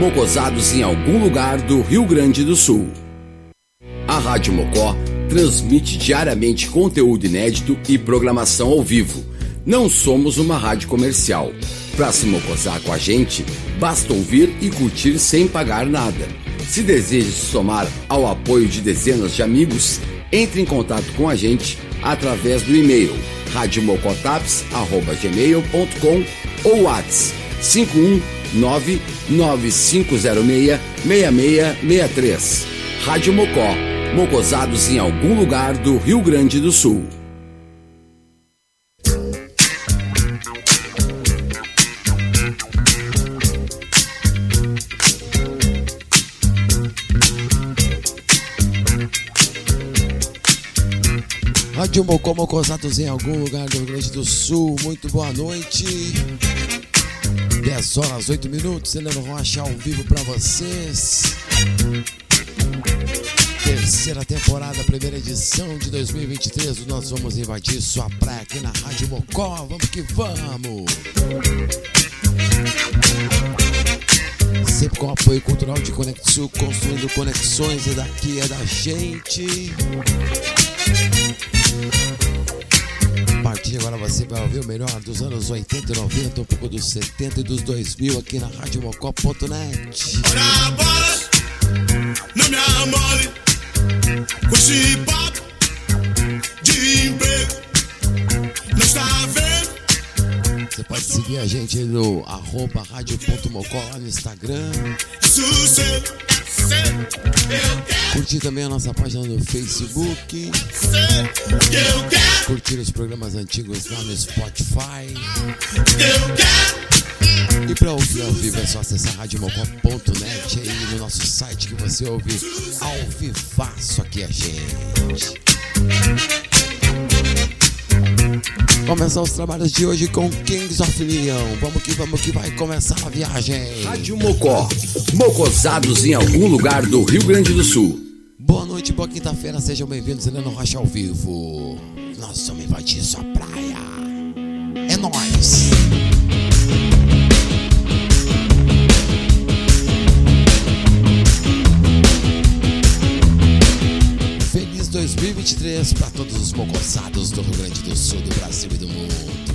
mocosados em algum lugar do Rio Grande do Sul. A Rádio Mocó transmite diariamente conteúdo inédito e programação ao vivo. Não somos uma rádio comercial. Para se mocosar com a gente, basta ouvir e curtir sem pagar nada. Se deseja se somar ao apoio de dezenas de amigos, entre em contato com a gente através do e-mail radiomocotaps.gmail.com ou WhatsApp 519 9506 6663. Rádio Mocó, mocosados em algum lugar do Rio Grande do Sul. Rádio Mocó, mocosados em algum lugar do Rio Grande do Sul. Muito boa noite. 10 horas 8 minutos, Heleno Rocha ao vivo para vocês. Terceira temporada, primeira edição de 2023. Nós vamos invadir sua praia aqui na Rádio Mocó. Vamos que vamos! Sempre com apoio cultural de Conexul, construindo conexões e daqui é da gente. A de agora você vai ouvir o melhor dos anos 80 e 90, um pouco dos 70 e dos 2000 aqui na radiomocó.net. Ora bola, não me amole com esse papo de emprego. Não está vendo? Você pode seguir a gente no arroba rádio.mocó lá no Instagram. Sossego, quero, Curtir também a nossa página no Facebook. Curtir os programas antigos lá no Spotify. E para ouvir ao vivo é só acessar radiomocó.net aí no nosso site que você ouve ao vivaço aqui a gente. Começar os trabalhos de hoje com Kings of Leon. Vamos que vamos que vai começar a viagem. Rádio Mocó, mocosados em algum lugar do Rio Grande do Sul. Boa noite, boa quinta-feira, sejam bem-vindos Heleno Rocha ao vivo. Nós vamos invadir sua praia. É nóis! 2023 para todos os mocosados do Rio Grande do Sul, do Brasil e do mundo.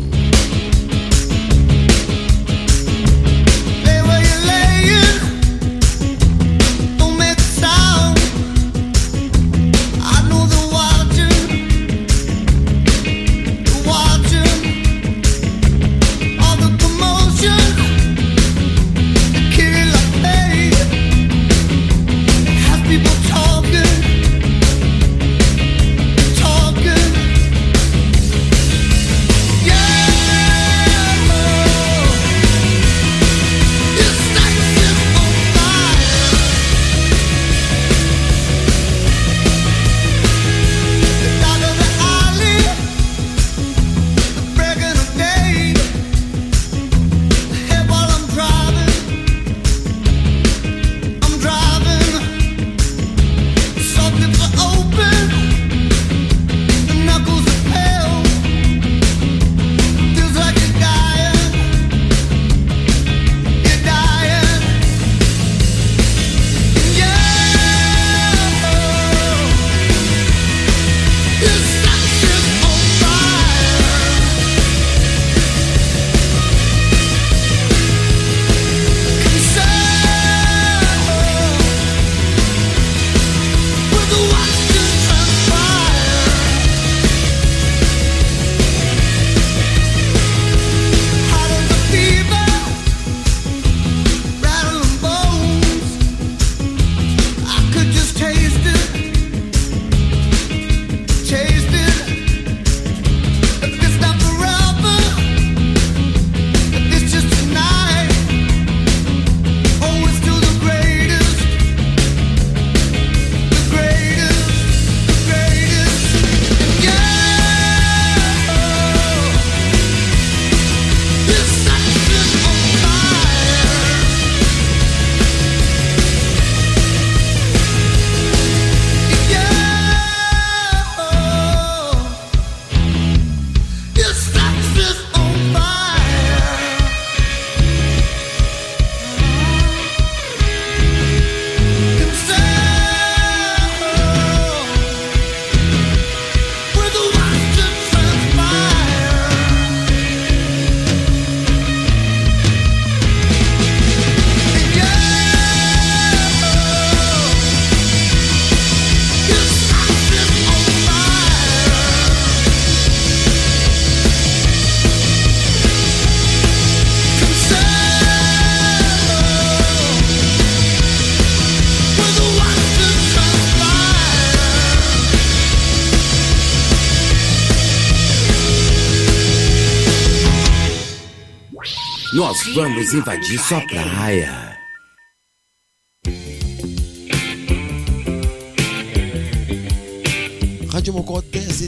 Nós vamos invadir sua praia. Rádio Mocó 10 e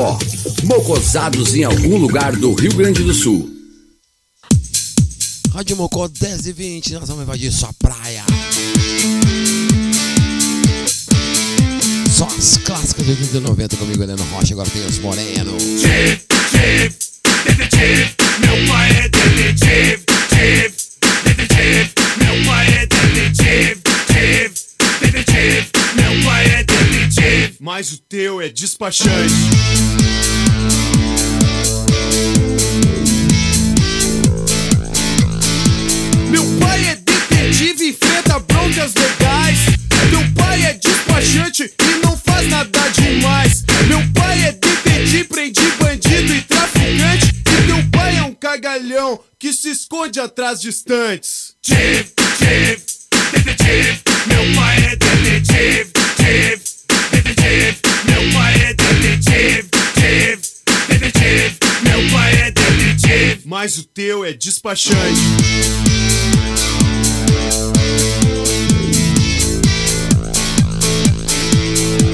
Mocó. Mocosados em algum lugar do Rio Grande do Sul. Rádio Mocó 10 e 20, nós vamos invadir sua praia. Só as clássicas de 80 e 90 comigo, Heleno Rocha. Agora tem os Moreno. Chief, chief, o teu é despachante. Meu pai é detetive, enfrenta broncas legais. Teu pai é despachante e não faz nada demais. Meu pai é detetive, prende bandido e traficante. E teu pai é um cagalhão que se esconde atrás de estantes. Chief, detetive. Meu pai mas o teu é despachante.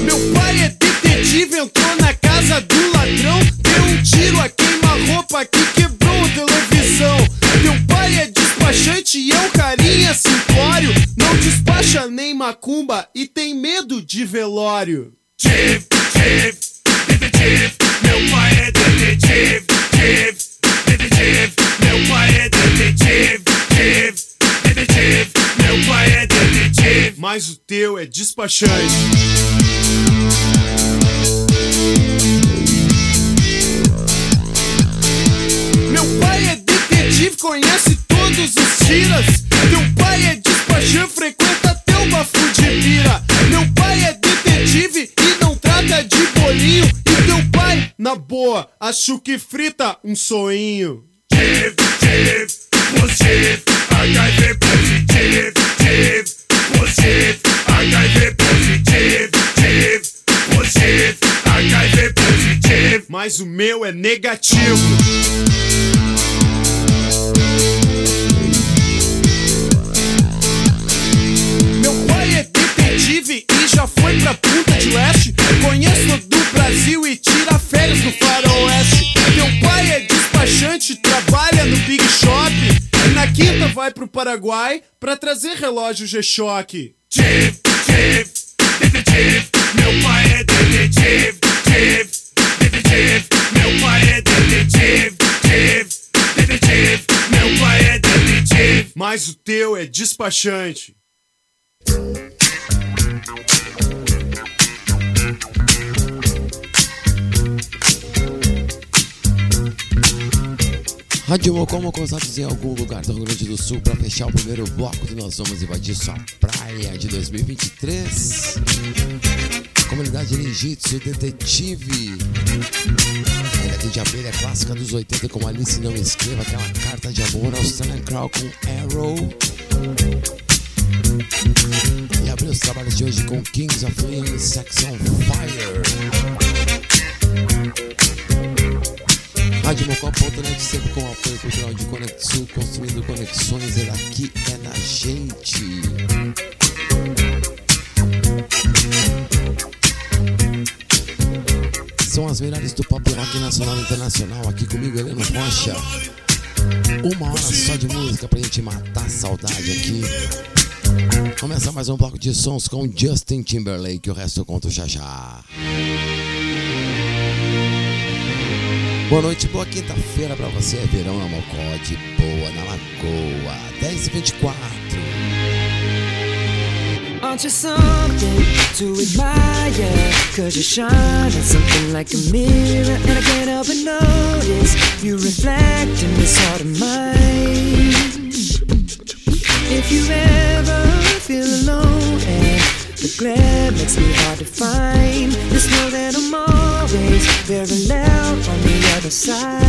Meu pai é detetive, entrou na casa do ladrão, deu um tiro a queima-roupa que quebrou a televisão. Teu pai é despachante e é um carinha simplório, não despacha nem macumba e tem medo de velório. Chief, chief, detetive, meu pai é detetive, chief, detetive, meu pai é detetive, chief, detetive, meu pai é detetive, mas o teu é despachante. Meu pai é detetive, conhece todos os tiras. Teu pai é despachante, frequenta teu bafu de pira. Meu pai é na boa, acho que frita um HIV positive. Mas o meu é negativo. Detetive e já foi pra Punta de Leste. Conheço todo o Brasil e tira férias no faroeste. Meu pai é despachante, trabalha no Big Shop. E na quinta vai pro Paraguai pra trazer relógio G-Shock. Chief, chief, detetive. Meu pai é detetive, chief, detetive. Meu pai é detetive, chief, detetive. Meu pai é detetive. Mas o teu é despachante. Rádio Mocó, Mocosados em algum lugar do Rio Grande do Sul para fechar o primeiro bloco do Nós Vamos Invadir Sua Praia de 2023. Comunidade Ninjitsu Detetive. Ainda tem de abelha clássica dos 80 como Alice Não Escreva, aquela carta de amor Australian Crow com Arrow. E abriu os trabalhos de hoje com Kings of Leon Sex on Fire. Rádio Mocó.net sempre com apoio cultural de Conexul, construindo conexões, é daqui, é na gente. São as melhores do pop rock nacional e internacional, aqui comigo, Heleno Rocha. Uma hora só de música pra gente matar a saudade aqui. Começa mais um bloco de sons com Justin Timberlake, o resto eu conto já já. Boa noite, boa quinta-feira pra você. É verão na Mocó, de boa na Lagoa. 10 e 24 Aren't you something to admire? Cause something like a mirror And I can't help but notice You reflect in this heart of mine If you ever feel alone the glare makes me hard to find. Just know that I'm always very loud on the other side.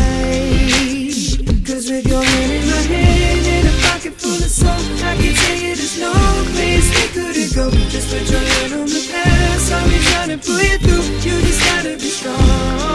Cause with your hand in my hand and a pocket full of soap I can tell you there's no place we couldn't go. Just put your hand on the past I'll be trying to pull you through. You just gotta be strong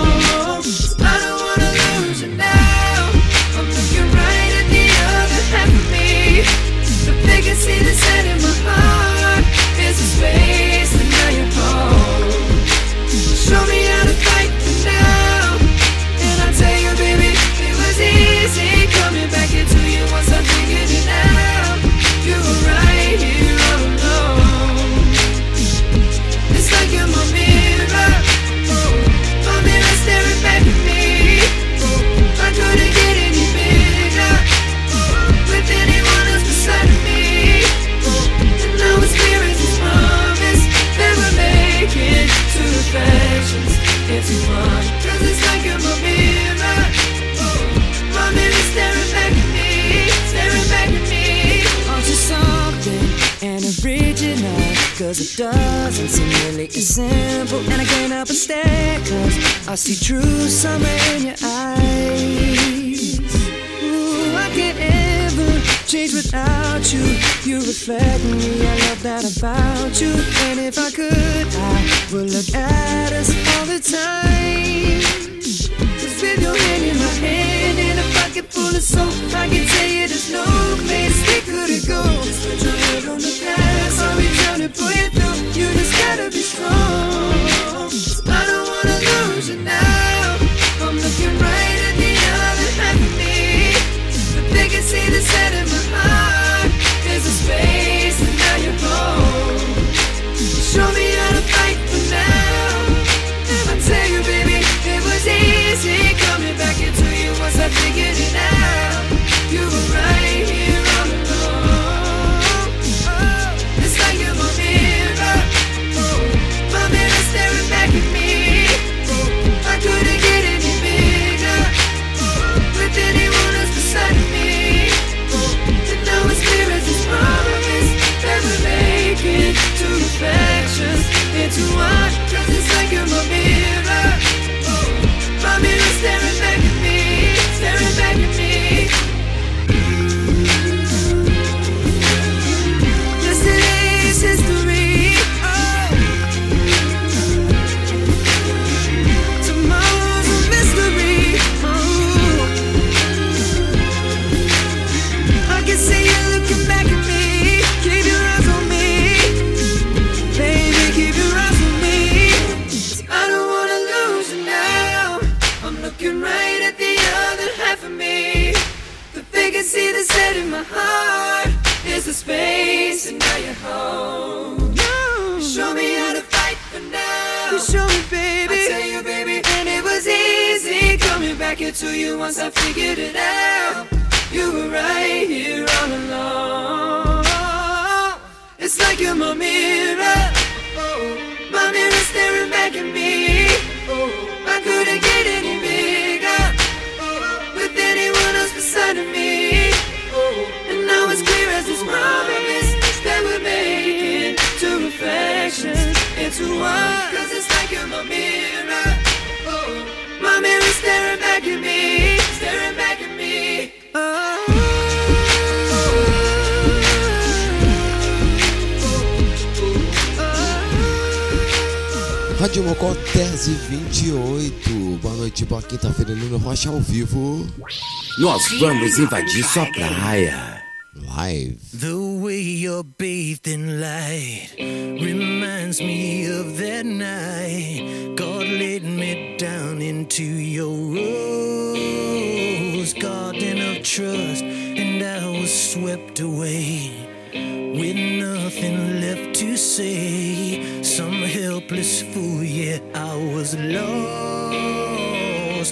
Nós vamos invadir sua praia. Live. The way you're bathed in light reminds me of that night. God laid me down into your rose garden of trust, and I was swept away. with nothing left to say. Some helpless fool, yeah, I was lost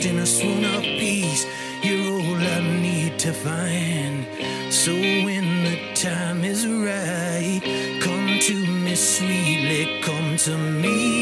in a swoon of so when the time is right, come to me sweetly, come to me.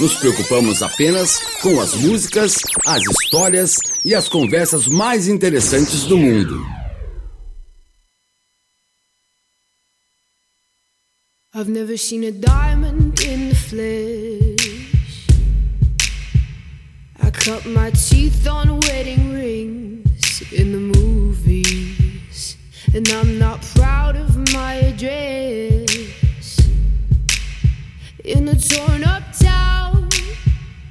Nos preocupamos apenas com as músicas, as histórias e as conversas mais interessantes do mundo. I've never seen a diamond in the flesh. I cut my teeth on wedding rings in the movies, and I'm not proud of my address. In a torn up town,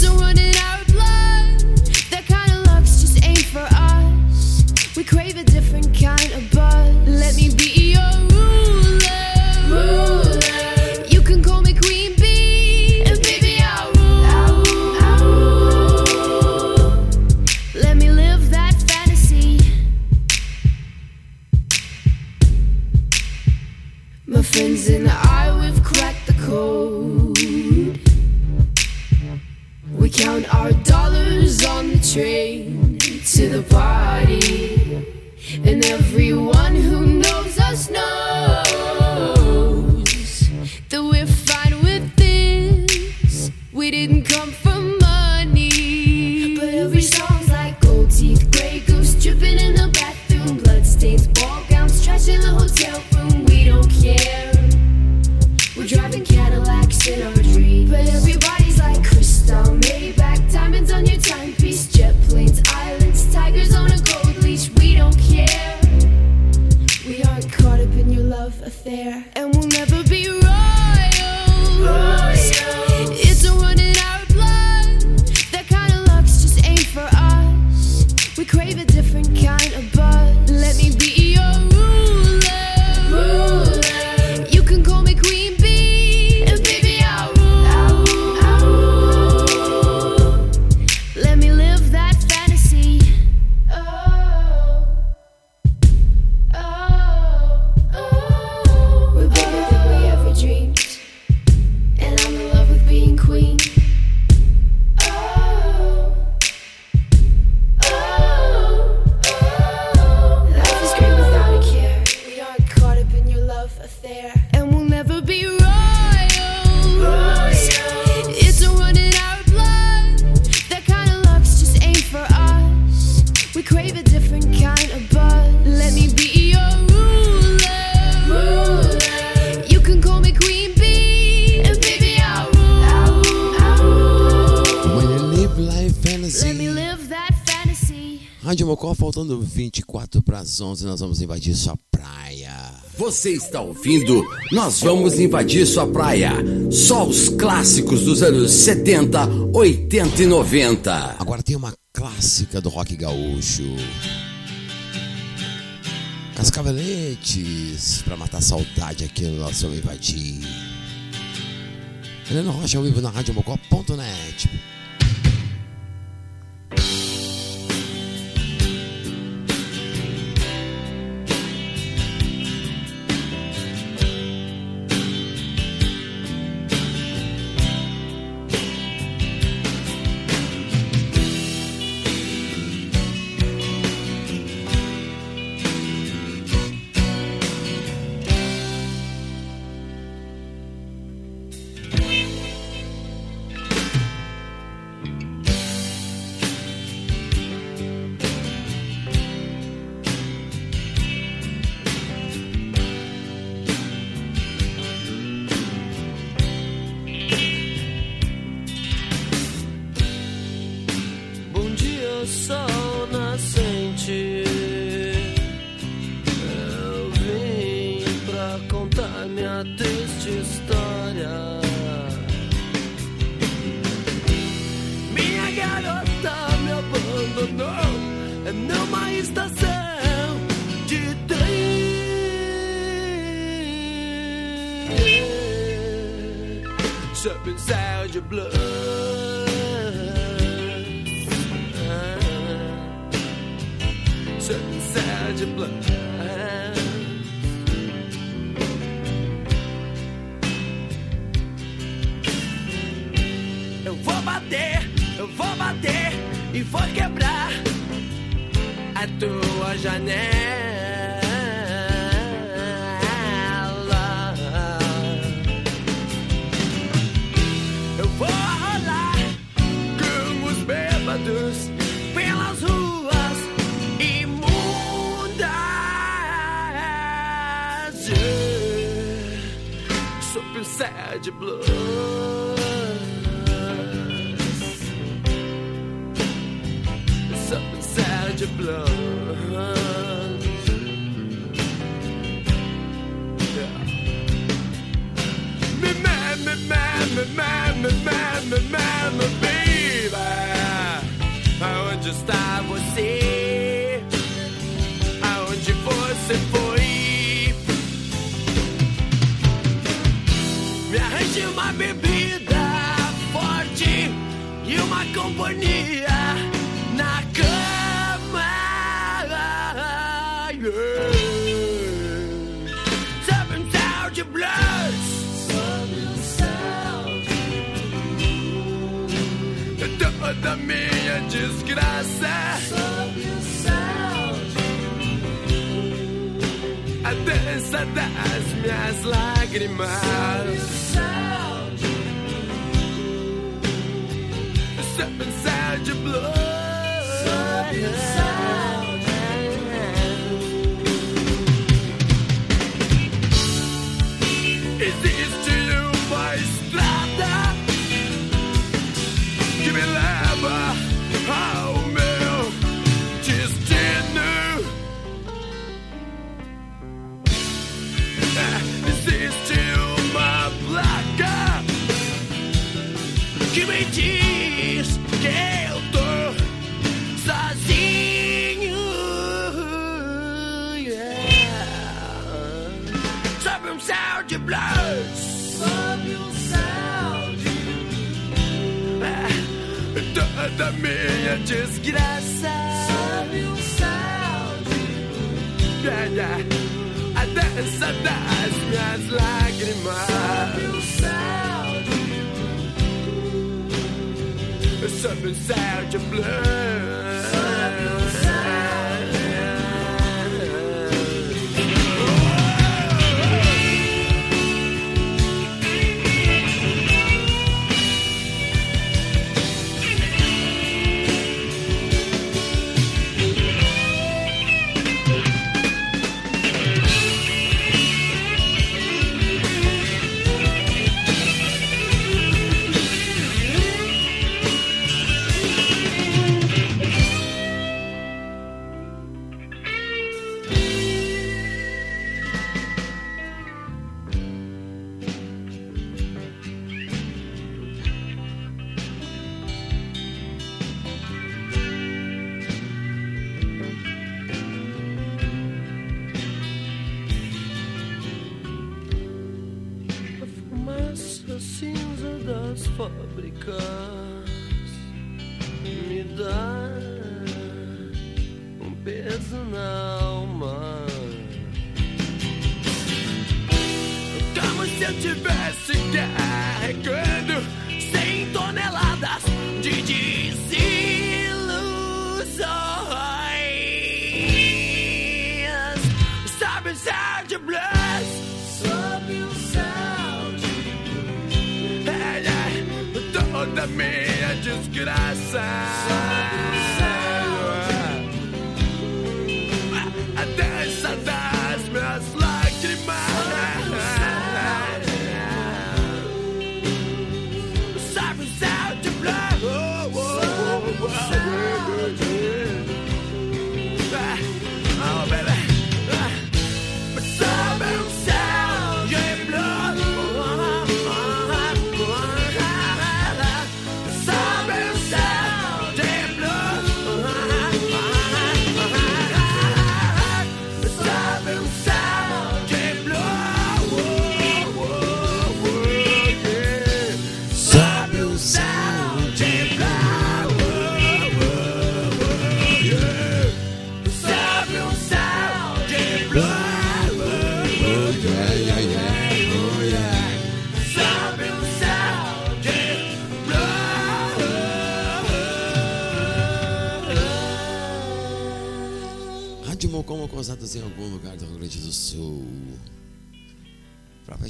blood. That kind of just ain't for us. We crave a different kind of buzz. Let me be 24 para as 11, nós vamos invadir sua praia. Você está ouvindo? Nós vamos invadir sua praia. Só os clássicos dos anos 70, 80 e 90. Agora tem uma clássica do rock gaúcho. Cascaveletes, pra matar a saudade aqui no nosso Vamos Invadir. Helena Rocha ao vivo na Rádio Mocó.net. das minhas lágrimas. Step inside your blood. meia desgraça. Sobe um sal de luz. A dança das minhas lágrimas. Sobe um sal de luz. Sobe um sal de luz.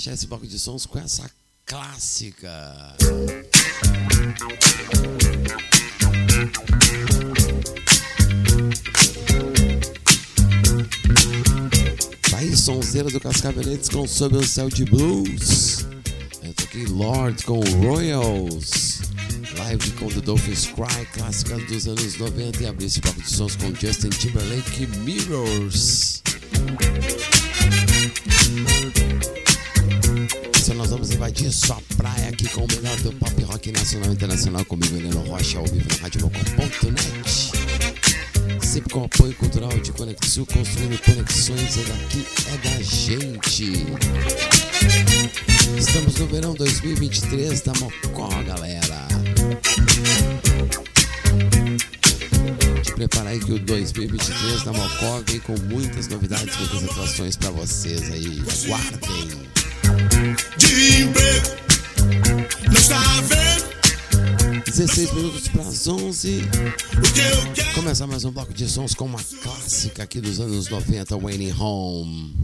fechar esse bloco de sons com essa clássica. Vai sonzeira do Cascaveletes com Sob o Céu de Blues. Eu tô aqui, Lord com Royals. Live com The Dolphins Cry, clássicas dos anos 90. E abrir esse bloco de sons com Justin Timberlake Mirrors. curtir só praia aqui com o melhor do pop rock nacional e internacional comigo, Helena Rocha, ao vivo na RadioLocal.net. Sempre com apoio cultural de Conexu, construindo conexões, é daqui, é da gente. Estamos no verão 2023 da tá Mocó, galera. Te preparar aí que o 2023 da tá Mocó vem com muitas novidades, muitas atrações para vocês aí. Guardem! de emprego. Não está vendo? 16 minutos para as 11. Começa mais um bloco de sons com uma clássica aqui dos anos 90, Wayne Home.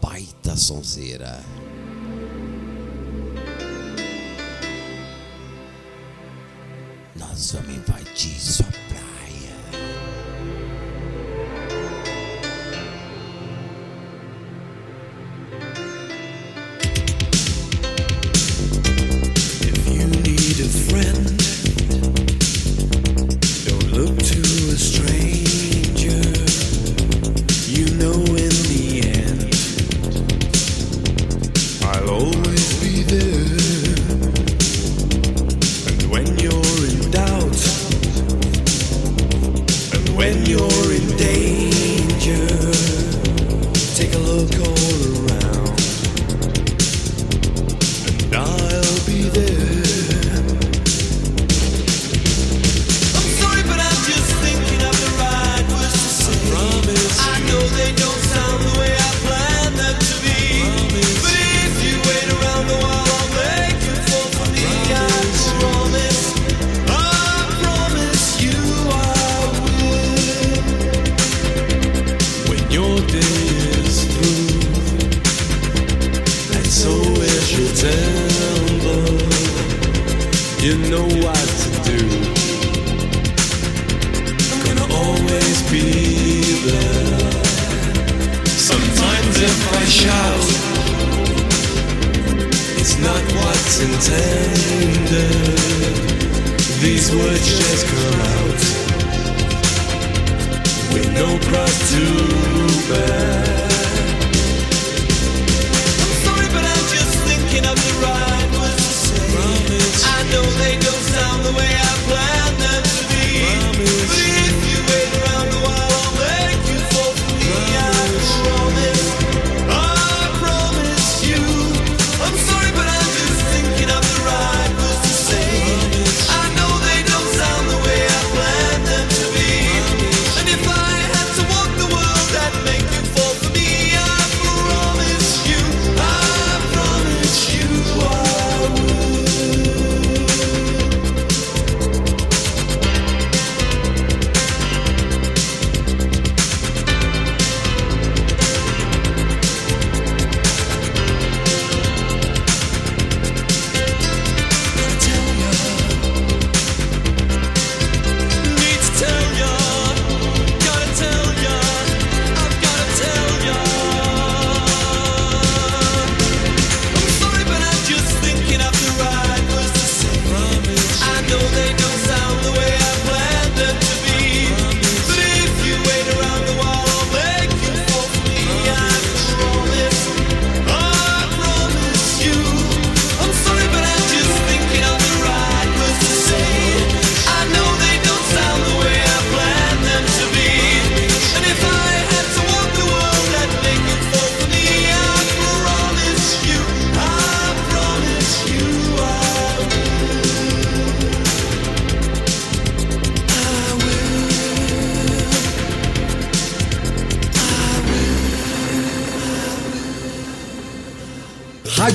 Baita sonzeira. Nós vamos invadir sua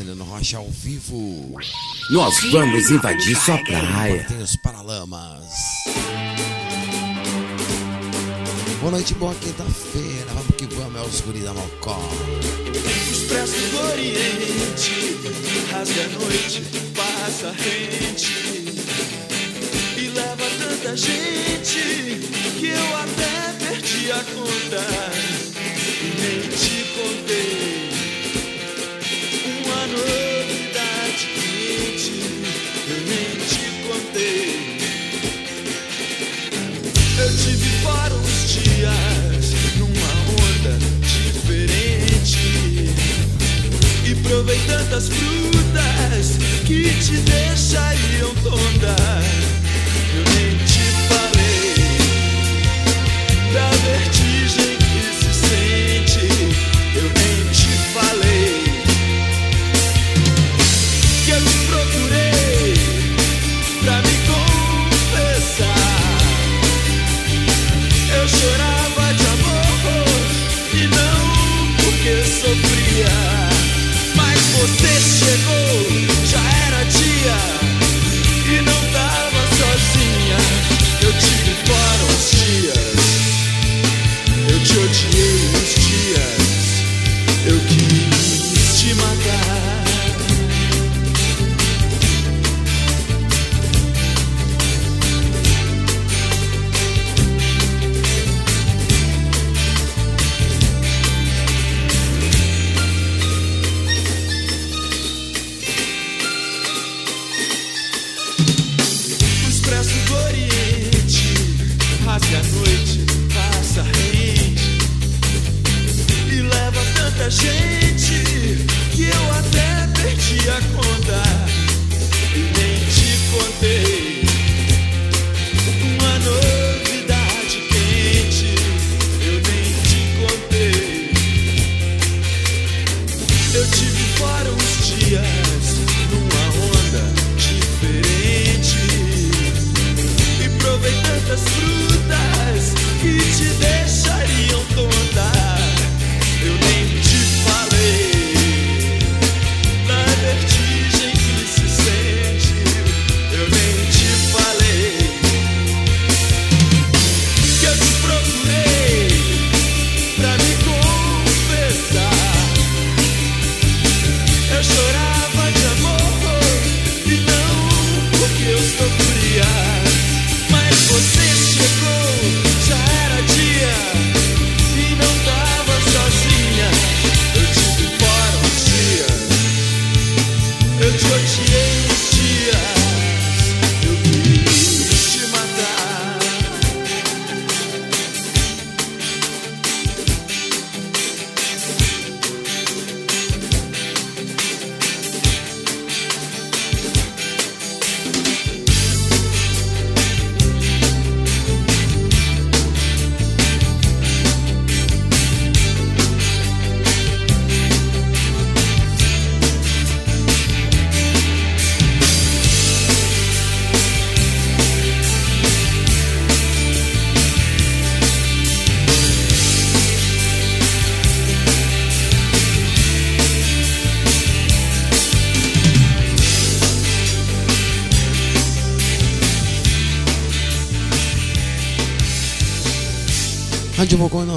Helena Rocha ao vivo. Nós vamos invadir sua praia. tem os Paralamas. Boa noite, boa quinta-feira. Vamos que vamos, é o Escuri da Mocó. Expresso do Oriente, rasga a noite, passa rente e leva tanta gente que eu até perdi a conta e nem te contei novidade quente, eu nem te contei. Eu tive fora uns dias numa onda diferente e provei tantas frutas que te deixariam tonta. Eu nem te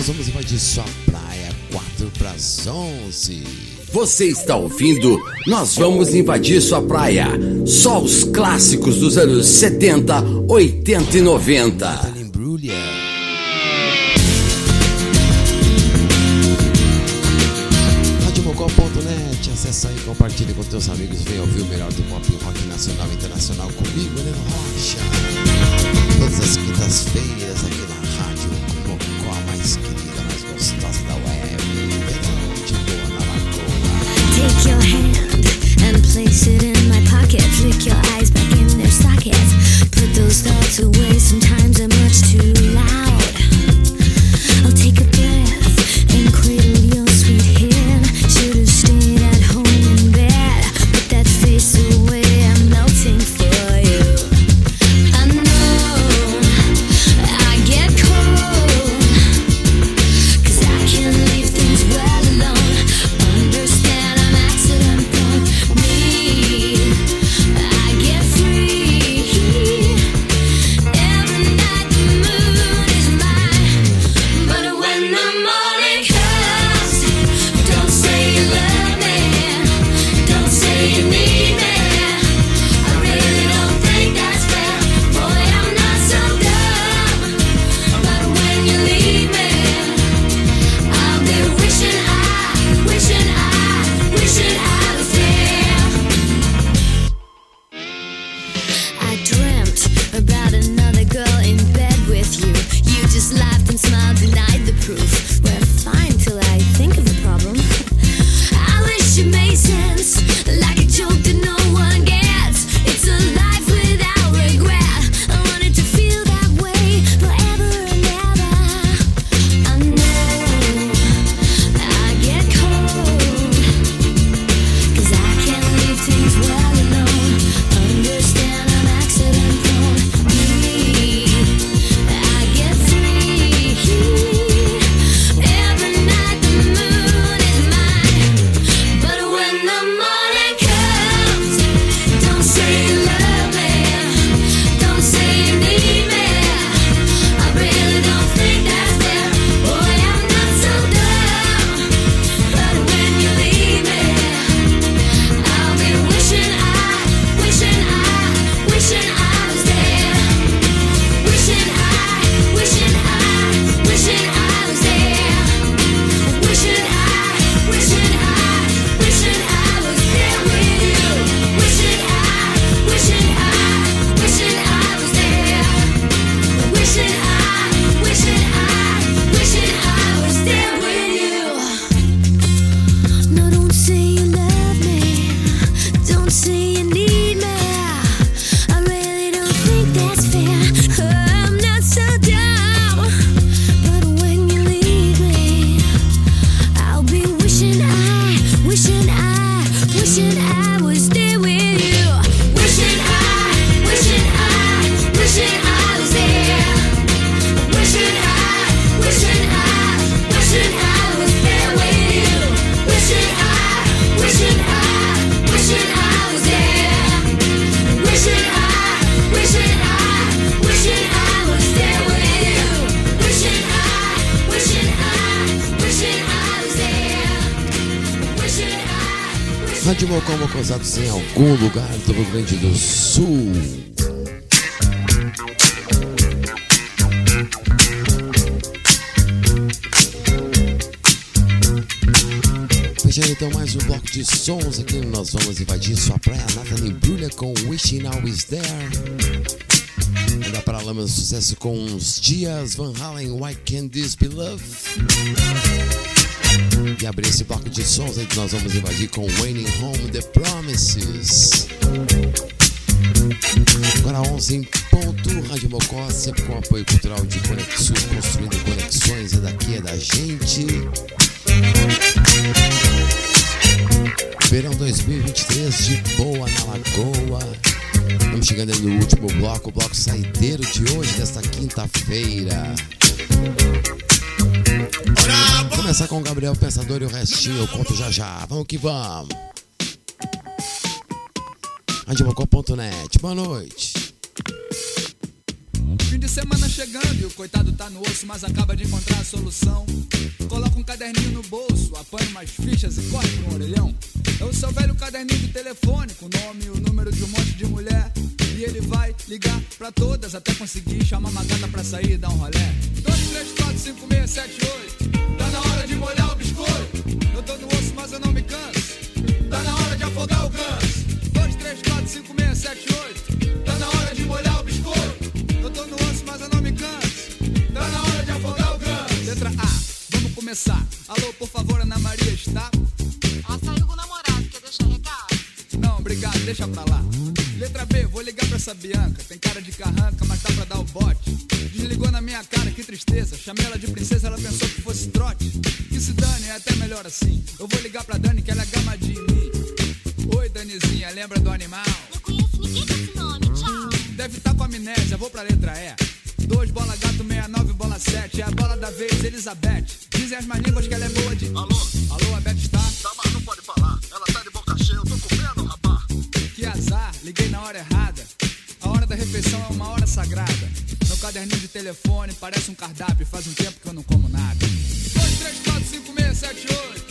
vamos invadir sua praia 4 para 11. Você está ouvindo? Nós vamos invadir sua praia. Só os clássicos dos anos 70, 80 e 90. em algum lugar do Rio Grande do Sul. Fechando é, então mais um bloco de sons aqui, nós vamos invadir sua praia. Nathalie Brulha com Wishing Always There. Ainda para lá, meu sucesso com uns dias. Van Halen, Why Can't This Be Love? E abrir esse bloco de sons aí que nós vamos invadir com Wayne Home The Promises. Agora 11 em ponto, Rádio Mocó, sempre com apoio cultural de Conexul, construindo conexões, é daqui, é da gente. Verão 2023 de boa na Lagoa. Estamos chegando aí no último bloco, o bloco saideiro de hoje, desta quinta-feira. Vamos começar com o Gabriel Pensador e o restinho eu conto já já. Vamos que vamos. Andibocó.net, boa noite. Fim de semana chegando e o coitado tá no osso, mas acaba de encontrar a solução. Coloca um caderninho no bolso, apanha umas fichas e corre pro o orelhão. É o seu velho caderninho de telefone, com o nome e o número de um monte de mulher. E ele vai ligar pra todas até conseguir chamar uma gata pra sair e dar um rolé. 2, 3, 4, 5, 6, 7, 8. Tá na hora de molhar o biscoito. Eu tô no osso, mas eu não me canso. Tá na hora de afogar o canso. 2, 3, 4, 5, 6, 7, 8. Tá na hora começar. Alô, por favor, Ana Maria está? Ela saiu com o namorado, quer deixar recado? Não, obrigado, deixa pra lá. Letra B, vou ligar pra essa Bianca. Tem cara de carranca, mas tá pra dar o bote. Desligou na minha cara, que tristeza. Chamei ela de princesa, ela pensou que fosse trote. Que se dane, é até melhor assim. Eu vou ligar pra Dani, que ela é gamadinha em mim. Oi, Danizinha, lembra do animal? Não conheço ninguém com esse nome, tchau. Deve estar com amnésia, vou pra letra E. 2 bola gato, 69 bola 7. É a bola da vez, Elizabeth. Dizem as más línguas que ela é boa de. Alô? Alô, a Beth está? Tá, mas não pode falar. Ela tá de boca cheia, eu tô comendo, rapá. Que azar, liguei na hora errada. A hora da refeição é uma hora sagrada. Meu caderninho de telefone parece um cardápio. Faz um tempo que eu não como nada. 2, 3, 4, 5, 6, 7, 8.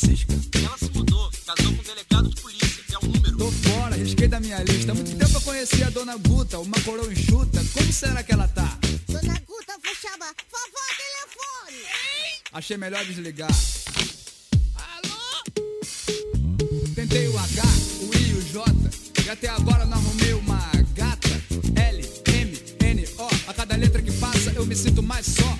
Francisca. Ela se mudou, casou com um delegado de polícia, que é um número. Tô fora, risquei da minha lista. Há muito tempo eu conheci a dona Guta, uma coroa enxuta. Como será que ela tá? Dona Guta, vou chamar. Vovó, telefone. Achei melhor desligar. Tentei o H, o I e o J. E até agora não arrumei uma gata. L, M, N, O. A cada letra que passa eu me sinto mais só.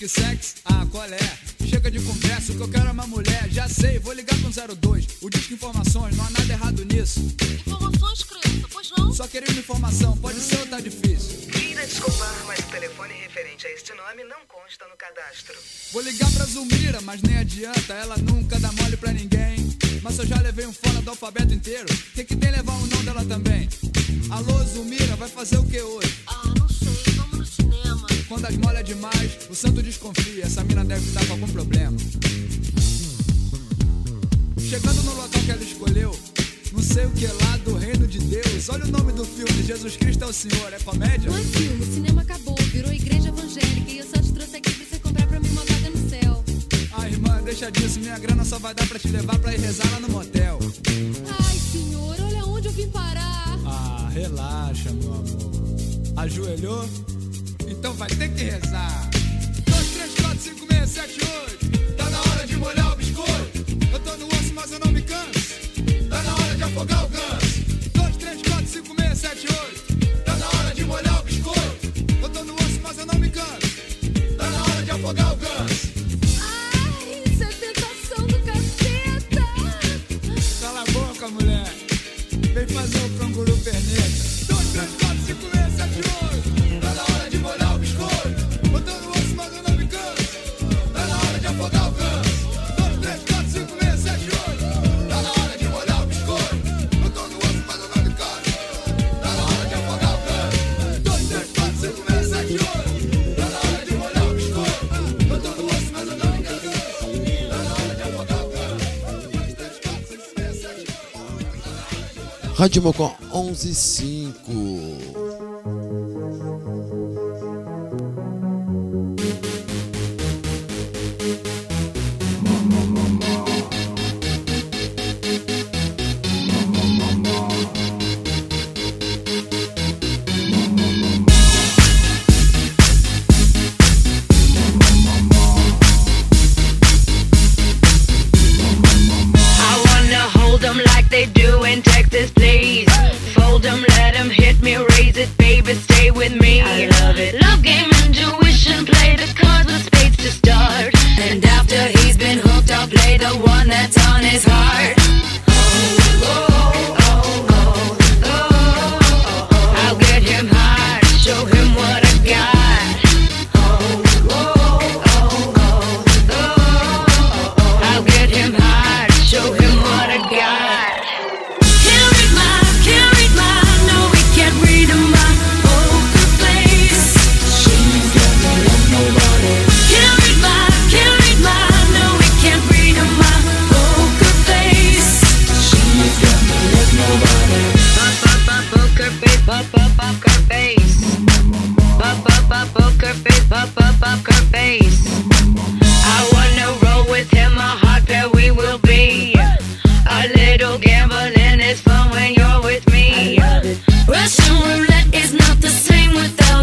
Diz que Rádio Mocó 115.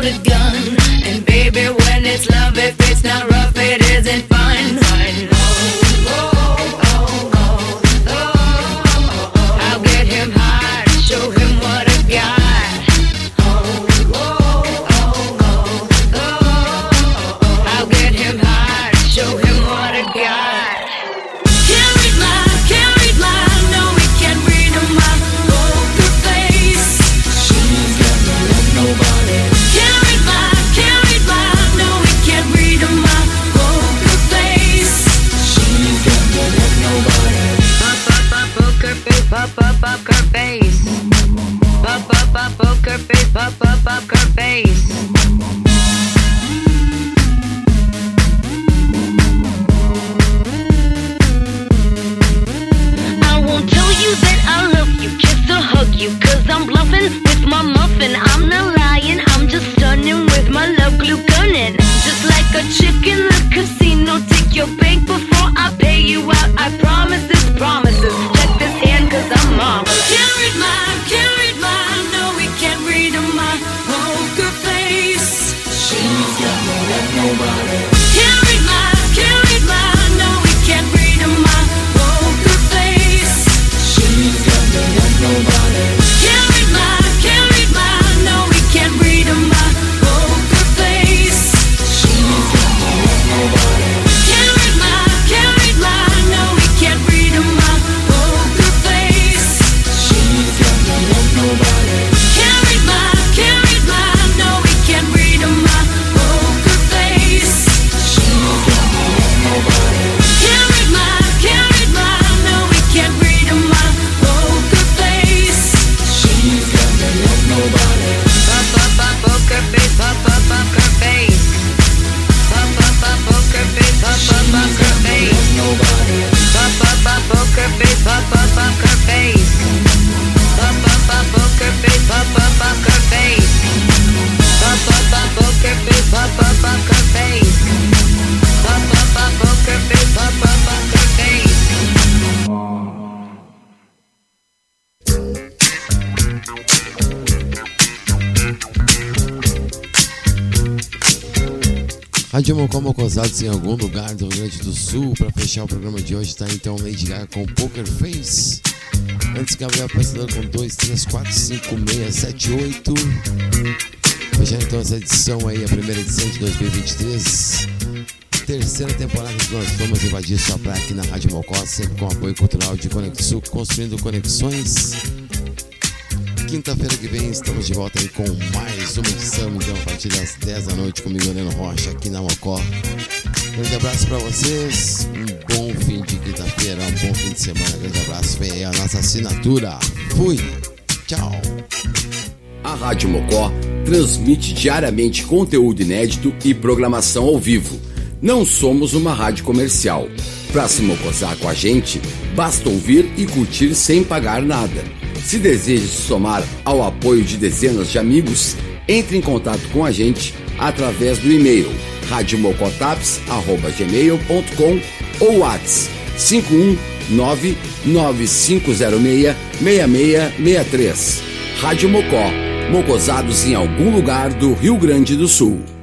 it go. de Mocomocosados em algum lugar do Rio Grande do Sul. Para fechar o programa de hoje, está então Lady Gaga com Poker Face. Antes, Gabriel Pensador com 2, 3, 4, 5, 6, 7, 8. Fechando então essa edição aí, a primeira edição de 2023. Terceira temporada que nós vamos invadir sua praia aqui na Rádio Mocó, sempre com apoio cultural de Conexu construindo conexões Quinta-feira que vem estamos de volta aí com mais uma edição então, a partir das 10 da noite comigo, Leno Rocha, aqui na Mocó. Um grande abraço para vocês, um bom fim de quinta-feira, um bom fim de semana. Um grande abraço, vem aí a nossa assinatura. Fui, tchau. A Rádio Mocó transmite diariamente conteúdo inédito e programação ao vivo. Não somos uma rádio comercial. Para se mocosar com a gente, basta ouvir e curtir sem pagar nada se deseja se somar ao apoio de dezenas de amigos, entre em contato com a gente através do e-mail radiomocotaps@gmail.com ou WhatsApp 519 9506 6663. Rádio Mocó, mocosados em algum lugar do Rio Grande do Sul.